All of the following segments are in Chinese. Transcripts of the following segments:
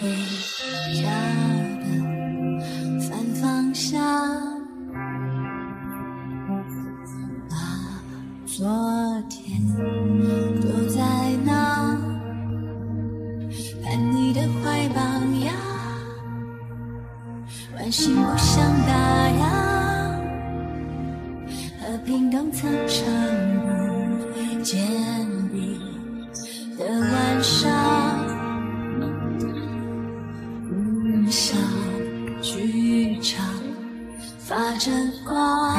回家的反方向把昨天的怀抱呀心不想打烊和平的放小剧场发着光，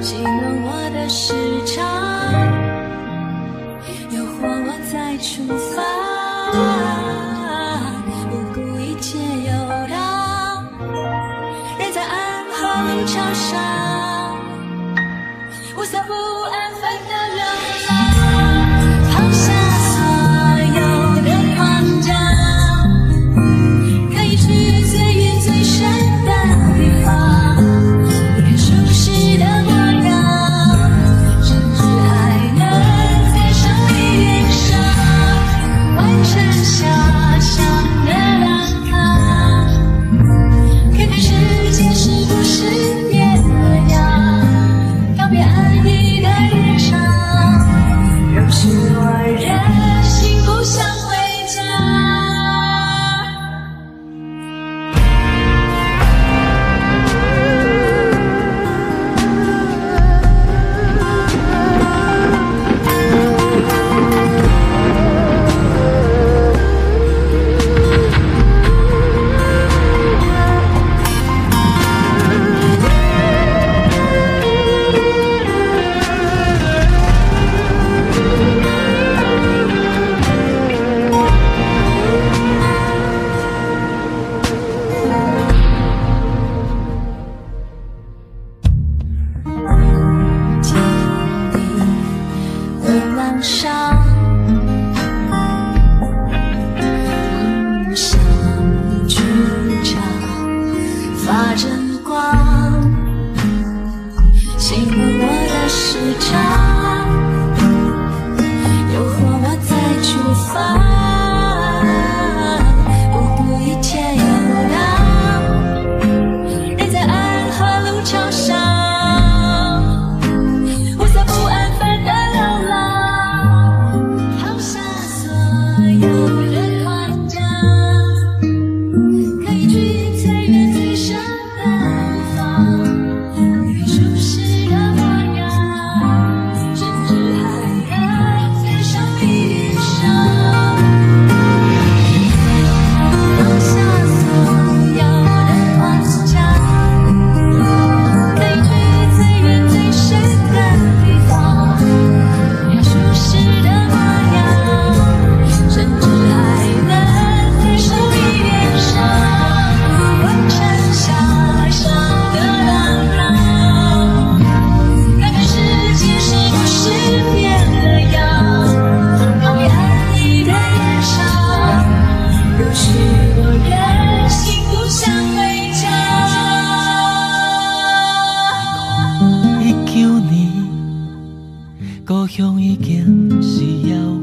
形容我的时长，诱惑我再出发，不顾一切游荡，人在暗房桥上。上不用一天需要